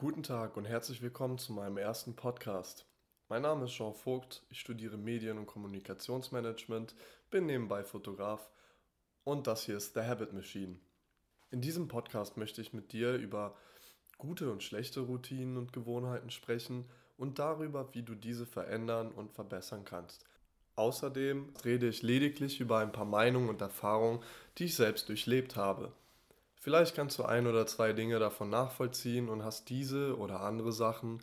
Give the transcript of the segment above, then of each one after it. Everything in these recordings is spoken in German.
Guten Tag und herzlich willkommen zu meinem ersten Podcast. Mein Name ist Jean Vogt, ich studiere Medien- und Kommunikationsmanagement, bin nebenbei Fotograf und das hier ist The Habit Machine. In diesem Podcast möchte ich mit dir über gute und schlechte Routinen und Gewohnheiten sprechen und darüber, wie du diese verändern und verbessern kannst. Außerdem rede ich lediglich über ein paar Meinungen und Erfahrungen, die ich selbst durchlebt habe. Vielleicht kannst du ein oder zwei Dinge davon nachvollziehen und hast diese oder andere Sachen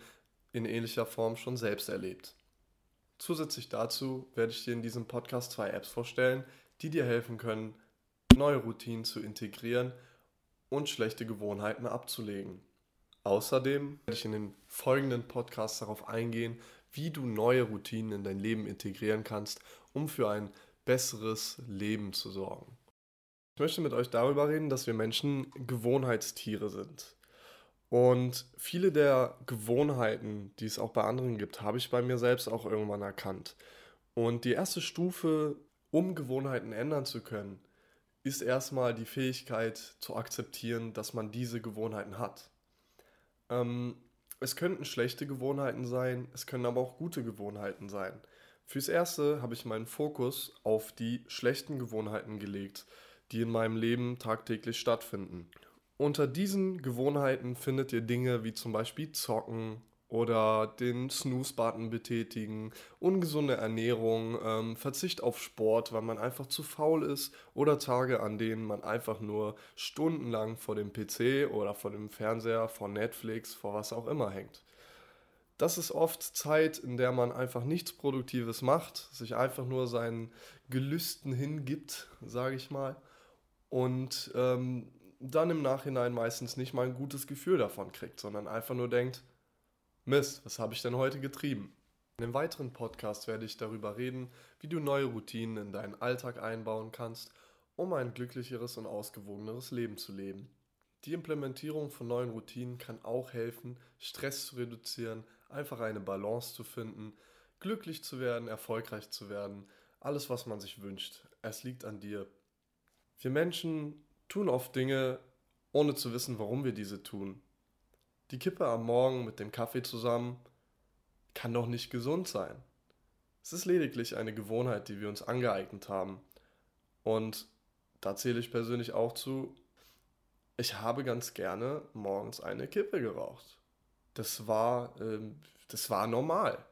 in ähnlicher Form schon selbst erlebt. Zusätzlich dazu werde ich dir in diesem Podcast zwei Apps vorstellen, die dir helfen können, neue Routinen zu integrieren und schlechte Gewohnheiten abzulegen. Außerdem werde ich in den folgenden Podcasts darauf eingehen, wie du neue Routinen in dein Leben integrieren kannst, um für ein besseres Leben zu sorgen. Ich möchte mit euch darüber reden, dass wir Menschen Gewohnheitstiere sind. Und viele der Gewohnheiten, die es auch bei anderen gibt, habe ich bei mir selbst auch irgendwann erkannt. Und die erste Stufe, um Gewohnheiten ändern zu können, ist erstmal die Fähigkeit zu akzeptieren, dass man diese Gewohnheiten hat. Ähm, es könnten schlechte Gewohnheiten sein, es können aber auch gute Gewohnheiten sein. Fürs Erste habe ich meinen Fokus auf die schlechten Gewohnheiten gelegt die in meinem Leben tagtäglich stattfinden. Unter diesen Gewohnheiten findet ihr Dinge wie zum Beispiel Zocken oder den Snooze-Button betätigen, ungesunde Ernährung, ähm, Verzicht auf Sport, weil man einfach zu faul ist oder Tage, an denen man einfach nur stundenlang vor dem PC oder vor dem Fernseher, vor Netflix, vor was auch immer hängt. Das ist oft Zeit, in der man einfach nichts Produktives macht, sich einfach nur seinen Gelüsten hingibt, sage ich mal und ähm, dann im Nachhinein meistens nicht mal ein gutes Gefühl davon kriegt, sondern einfach nur denkt, Mist, was habe ich denn heute getrieben? In einem weiteren Podcast werde ich darüber reden, wie du neue Routinen in deinen Alltag einbauen kannst, um ein glücklicheres und ausgewogeneres Leben zu leben. Die Implementierung von neuen Routinen kann auch helfen, Stress zu reduzieren, einfach eine Balance zu finden, glücklich zu werden, erfolgreich zu werden, alles, was man sich wünscht. Es liegt an dir. Wir Menschen tun oft Dinge, ohne zu wissen, warum wir diese tun. Die Kippe am Morgen mit dem Kaffee zusammen kann doch nicht gesund sein. Es ist lediglich eine Gewohnheit, die wir uns angeeignet haben. Und da zähle ich persönlich auch zu, ich habe ganz gerne morgens eine Kippe geraucht. Das war, ähm, das war normal.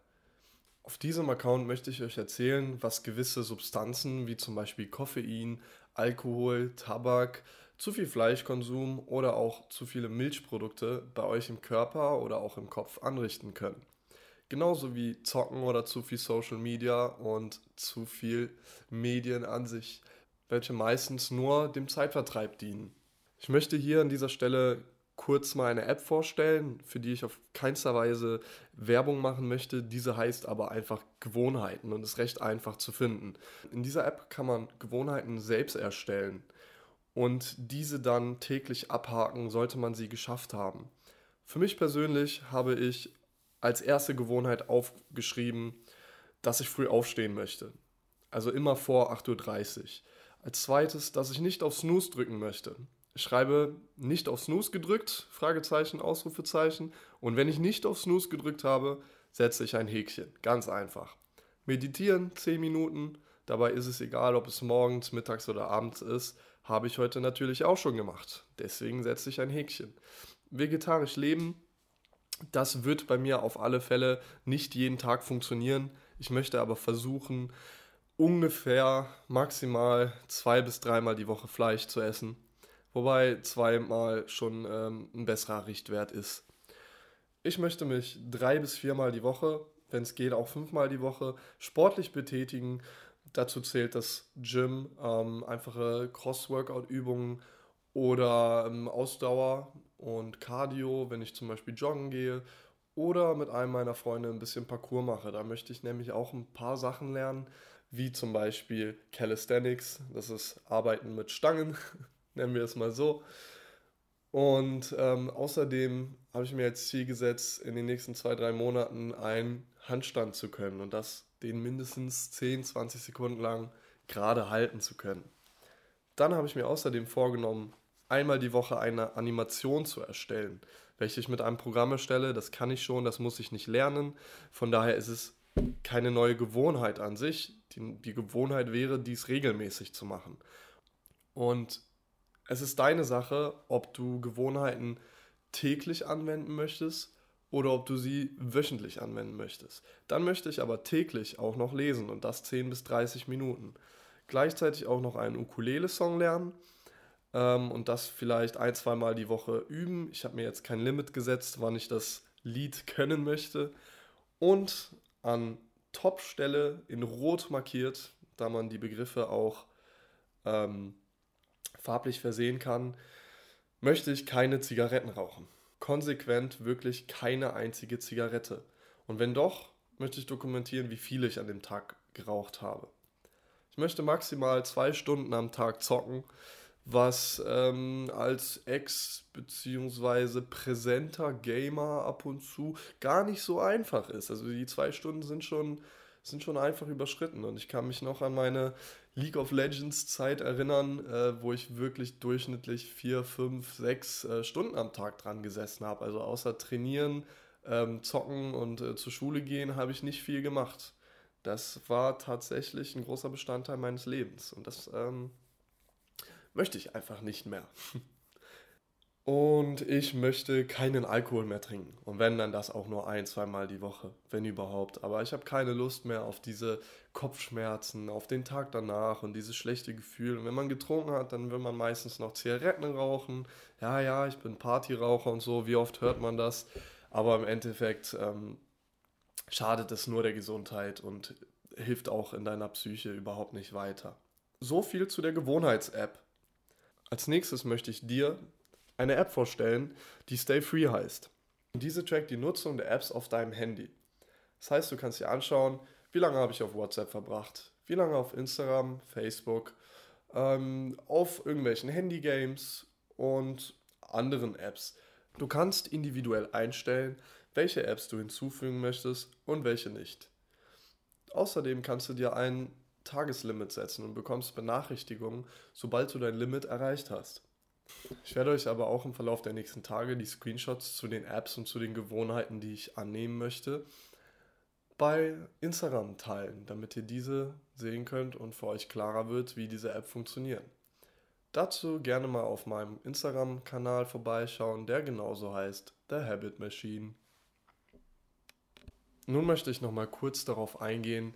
Auf diesem Account möchte ich euch erzählen, was gewisse Substanzen wie zum Beispiel Koffein, Alkohol, Tabak, zu viel Fleischkonsum oder auch zu viele Milchprodukte bei euch im Körper oder auch im Kopf anrichten können. Genauso wie Zocken oder zu viel Social Media und zu viel Medien an sich, welche meistens nur dem Zeitvertreib dienen. Ich möchte hier an dieser Stelle kurz mal eine App vorstellen, für die ich auf keinster Weise Werbung machen möchte. Diese heißt aber einfach Gewohnheiten und ist recht einfach zu finden. In dieser App kann man Gewohnheiten selbst erstellen und diese dann täglich abhaken, sollte man sie geschafft haben. Für mich persönlich habe ich als erste Gewohnheit aufgeschrieben, dass ich früh aufstehen möchte. Also immer vor 8.30 Uhr. Als zweites, dass ich nicht auf Snooze drücken möchte schreibe nicht auf Snooze gedrückt, Fragezeichen, Ausrufezeichen. Und wenn ich nicht auf Snooze gedrückt habe, setze ich ein Häkchen. Ganz einfach. Meditieren 10 Minuten. Dabei ist es egal, ob es morgens, mittags oder abends ist. Habe ich heute natürlich auch schon gemacht. Deswegen setze ich ein Häkchen. Vegetarisch leben, das wird bei mir auf alle Fälle nicht jeden Tag funktionieren. Ich möchte aber versuchen, ungefähr maximal zwei bis dreimal die Woche Fleisch zu essen wobei zweimal schon ähm, ein besserer Richtwert ist. Ich möchte mich drei bis viermal die Woche, wenn es geht auch fünfmal die Woche, sportlich betätigen. Dazu zählt das Gym, ähm, einfache Cross-Workout-Übungen oder ähm, Ausdauer und Cardio, wenn ich zum Beispiel joggen gehe oder mit einem meiner Freunde ein bisschen Parcours mache. Da möchte ich nämlich auch ein paar Sachen lernen, wie zum Beispiel Calisthenics, das ist Arbeiten mit Stangen nennen wir es mal so. Und ähm, außerdem habe ich mir als Ziel gesetzt, in den nächsten zwei, drei Monaten einen Handstand zu können und das den mindestens 10, 20 Sekunden lang gerade halten zu können. Dann habe ich mir außerdem vorgenommen, einmal die Woche eine Animation zu erstellen, welche ich mit einem Programm erstelle. Das kann ich schon, das muss ich nicht lernen. Von daher ist es keine neue Gewohnheit an sich. Die, die Gewohnheit wäre, dies regelmäßig zu machen. Und es ist deine Sache, ob du Gewohnheiten täglich anwenden möchtest oder ob du sie wöchentlich anwenden möchtest. Dann möchte ich aber täglich auch noch lesen und das 10 bis 30 Minuten. Gleichzeitig auch noch einen Ukulele-Song lernen ähm, und das vielleicht ein, zwei Mal die Woche üben. Ich habe mir jetzt kein Limit gesetzt, wann ich das Lied können möchte. Und an Top-Stelle in Rot markiert, da man die Begriffe auch ähm, farblich versehen kann, möchte ich keine Zigaretten rauchen. Konsequent wirklich keine einzige Zigarette. Und wenn doch, möchte ich dokumentieren, wie viel ich an dem Tag geraucht habe. Ich möchte maximal zwei Stunden am Tag zocken, was ähm, als Ex- bzw. präsenter Gamer ab und zu gar nicht so einfach ist. Also die zwei Stunden sind schon, sind schon einfach überschritten und ich kann mich noch an meine League of Legends Zeit erinnern, äh, wo ich wirklich durchschnittlich vier, fünf, sechs äh, Stunden am Tag dran gesessen habe. Also außer trainieren, ähm, zocken und äh, zur Schule gehen, habe ich nicht viel gemacht. Das war tatsächlich ein großer Bestandteil meines Lebens und das ähm, möchte ich einfach nicht mehr. Und ich möchte keinen Alkohol mehr trinken. Und wenn, dann das auch nur ein, zweimal die Woche, wenn überhaupt. Aber ich habe keine Lust mehr auf diese Kopfschmerzen, auf den Tag danach und dieses schlechte Gefühl. Und wenn man getrunken hat, dann will man meistens noch Zigaretten rauchen. Ja, ja, ich bin Partyraucher und so. Wie oft hört man das? Aber im Endeffekt ähm, schadet es nur der Gesundheit und hilft auch in deiner Psyche überhaupt nicht weiter. So viel zu der Gewohnheits-App. Als nächstes möchte ich dir eine App vorstellen, die Stay Free heißt. Und diese trackt die Nutzung der Apps auf deinem Handy. Das heißt, du kannst dir anschauen, wie lange habe ich auf WhatsApp verbracht, wie lange auf Instagram, Facebook, ähm, auf irgendwelchen Handygames und anderen Apps. Du kannst individuell einstellen, welche Apps du hinzufügen möchtest und welche nicht. Außerdem kannst du dir ein Tageslimit setzen und bekommst Benachrichtigungen, sobald du dein Limit erreicht hast. Ich werde euch aber auch im Verlauf der nächsten Tage die Screenshots zu den Apps und zu den Gewohnheiten, die ich annehmen möchte, bei Instagram teilen, damit ihr diese sehen könnt und für euch klarer wird, wie diese App funktionieren. Dazu gerne mal auf meinem Instagram-Kanal vorbeischauen, der genauso heißt The Habit Machine. Nun möchte ich noch mal kurz darauf eingehen,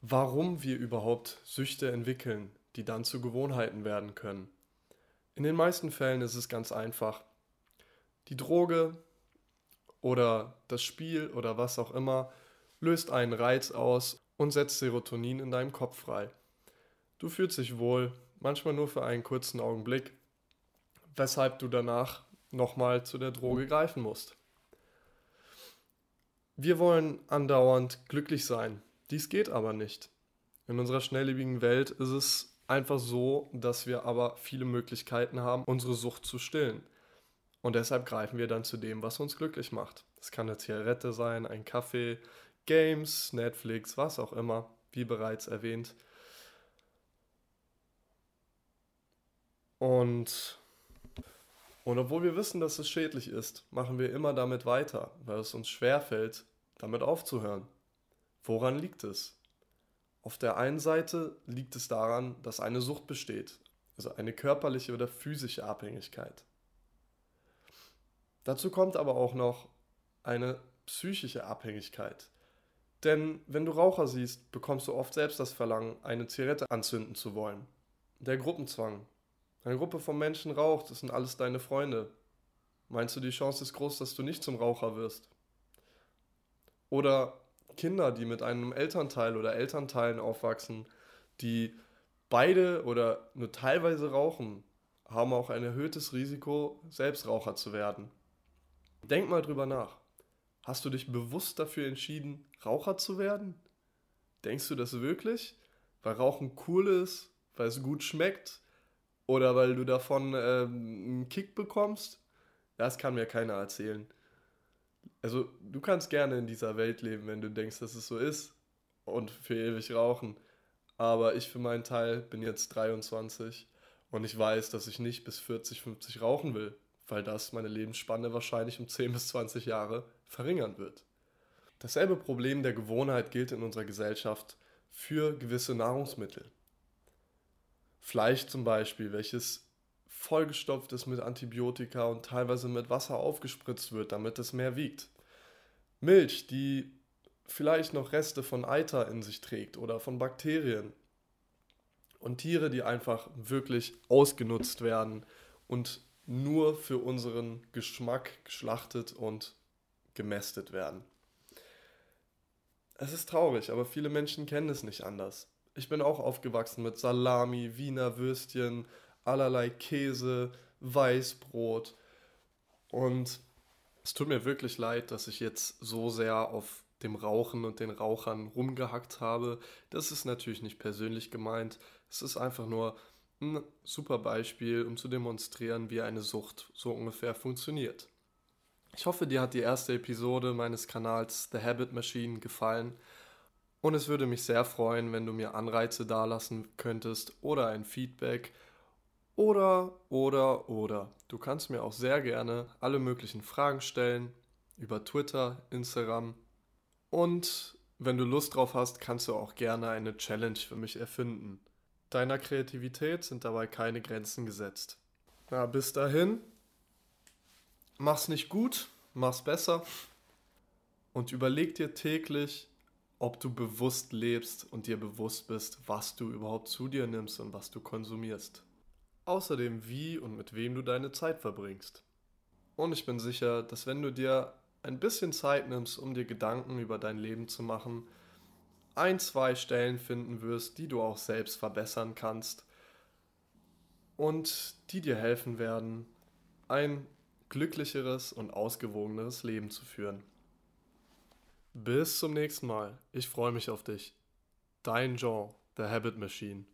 warum wir überhaupt Süchte entwickeln, die dann zu Gewohnheiten werden können. In den meisten Fällen ist es ganz einfach. Die Droge oder das Spiel oder was auch immer löst einen Reiz aus und setzt Serotonin in deinem Kopf frei. Du fühlst dich wohl, manchmal nur für einen kurzen Augenblick, weshalb du danach nochmal zu der Droge greifen musst. Wir wollen andauernd glücklich sein. Dies geht aber nicht. In unserer schnelllebigen Welt ist es einfach so, dass wir aber viele Möglichkeiten haben, unsere Sucht zu stillen. Und deshalb greifen wir dann zu dem, was uns glücklich macht. Das kann eine Zigarette sein, ein Kaffee, Games, Netflix, was auch immer, wie bereits erwähnt. Und, und obwohl wir wissen, dass es schädlich ist, machen wir immer damit weiter, weil es uns schwerfällt, damit aufzuhören. Woran liegt es? Auf der einen Seite liegt es daran, dass eine Sucht besteht, also eine körperliche oder physische Abhängigkeit. Dazu kommt aber auch noch eine psychische Abhängigkeit. Denn wenn du Raucher siehst, bekommst du oft selbst das Verlangen, eine Zigarette anzünden zu wollen. Der Gruppenzwang. Eine Gruppe von Menschen raucht, das sind alles deine Freunde. Meinst du, die Chance ist groß, dass du nicht zum Raucher wirst? Oder Kinder, die mit einem Elternteil oder Elternteilen aufwachsen, die beide oder nur teilweise rauchen, haben auch ein erhöhtes Risiko, selbst Raucher zu werden. Denk mal drüber nach. Hast du dich bewusst dafür entschieden, Raucher zu werden? Denkst du das wirklich? Weil Rauchen cool ist, weil es gut schmeckt oder weil du davon ähm, einen Kick bekommst? Das kann mir keiner erzählen also du kannst gerne in dieser Welt leben, wenn du denkst, dass es so ist und für ewig rauchen. Aber ich für meinen Teil bin jetzt 23 Und ich weiß, dass ich nicht bis 40, 50 rauchen will, weil das meine Lebensspanne wahrscheinlich um 10 bis 20 Jahre verringern wird. Dasselbe Problem der Gewohnheit gilt in unserer Gesellschaft für gewisse Nahrungsmittel. Fleisch zum Beispiel, welches vollgestopft ist mit Antibiotika und teilweise mit Wasser aufgespritzt wird, damit es mehr wiegt. Milch, die vielleicht noch Reste von Eiter in sich trägt oder von Bakterien. Und Tiere, die einfach wirklich ausgenutzt werden und nur für unseren Geschmack geschlachtet und gemästet werden. Es ist traurig, aber viele Menschen kennen es nicht anders. Ich bin auch aufgewachsen mit Salami, Wiener Würstchen, allerlei Käse, Weißbrot. Und es tut mir wirklich leid, dass ich jetzt so sehr auf dem Rauchen und den Rauchern rumgehackt habe. Das ist natürlich nicht persönlich gemeint. Es ist einfach nur ein super Beispiel, um zu demonstrieren, wie eine Sucht so ungefähr funktioniert. Ich hoffe, dir hat die erste Episode meines Kanals The Habit Machine gefallen. Und es würde mich sehr freuen, wenn du mir Anreize dalassen könntest oder ein Feedback oder, oder, oder. Du kannst mir auch sehr gerne alle möglichen Fragen stellen über Twitter, Instagram. Und wenn du Lust drauf hast, kannst du auch gerne eine Challenge für mich erfinden. Deiner Kreativität sind dabei keine Grenzen gesetzt. Na, bis dahin, mach's nicht gut, mach's besser und überleg dir täglich, ob du bewusst lebst und dir bewusst bist, was du überhaupt zu dir nimmst und was du konsumierst. Außerdem, wie und mit wem du deine Zeit verbringst. Und ich bin sicher, dass wenn du dir ein bisschen Zeit nimmst, um dir Gedanken über dein Leben zu machen, ein, zwei Stellen finden wirst, die du auch selbst verbessern kannst und die dir helfen werden, ein glücklicheres und ausgewogeneres Leben zu führen. Bis zum nächsten Mal. Ich freue mich auf dich. Dein Jean, The Habit Machine.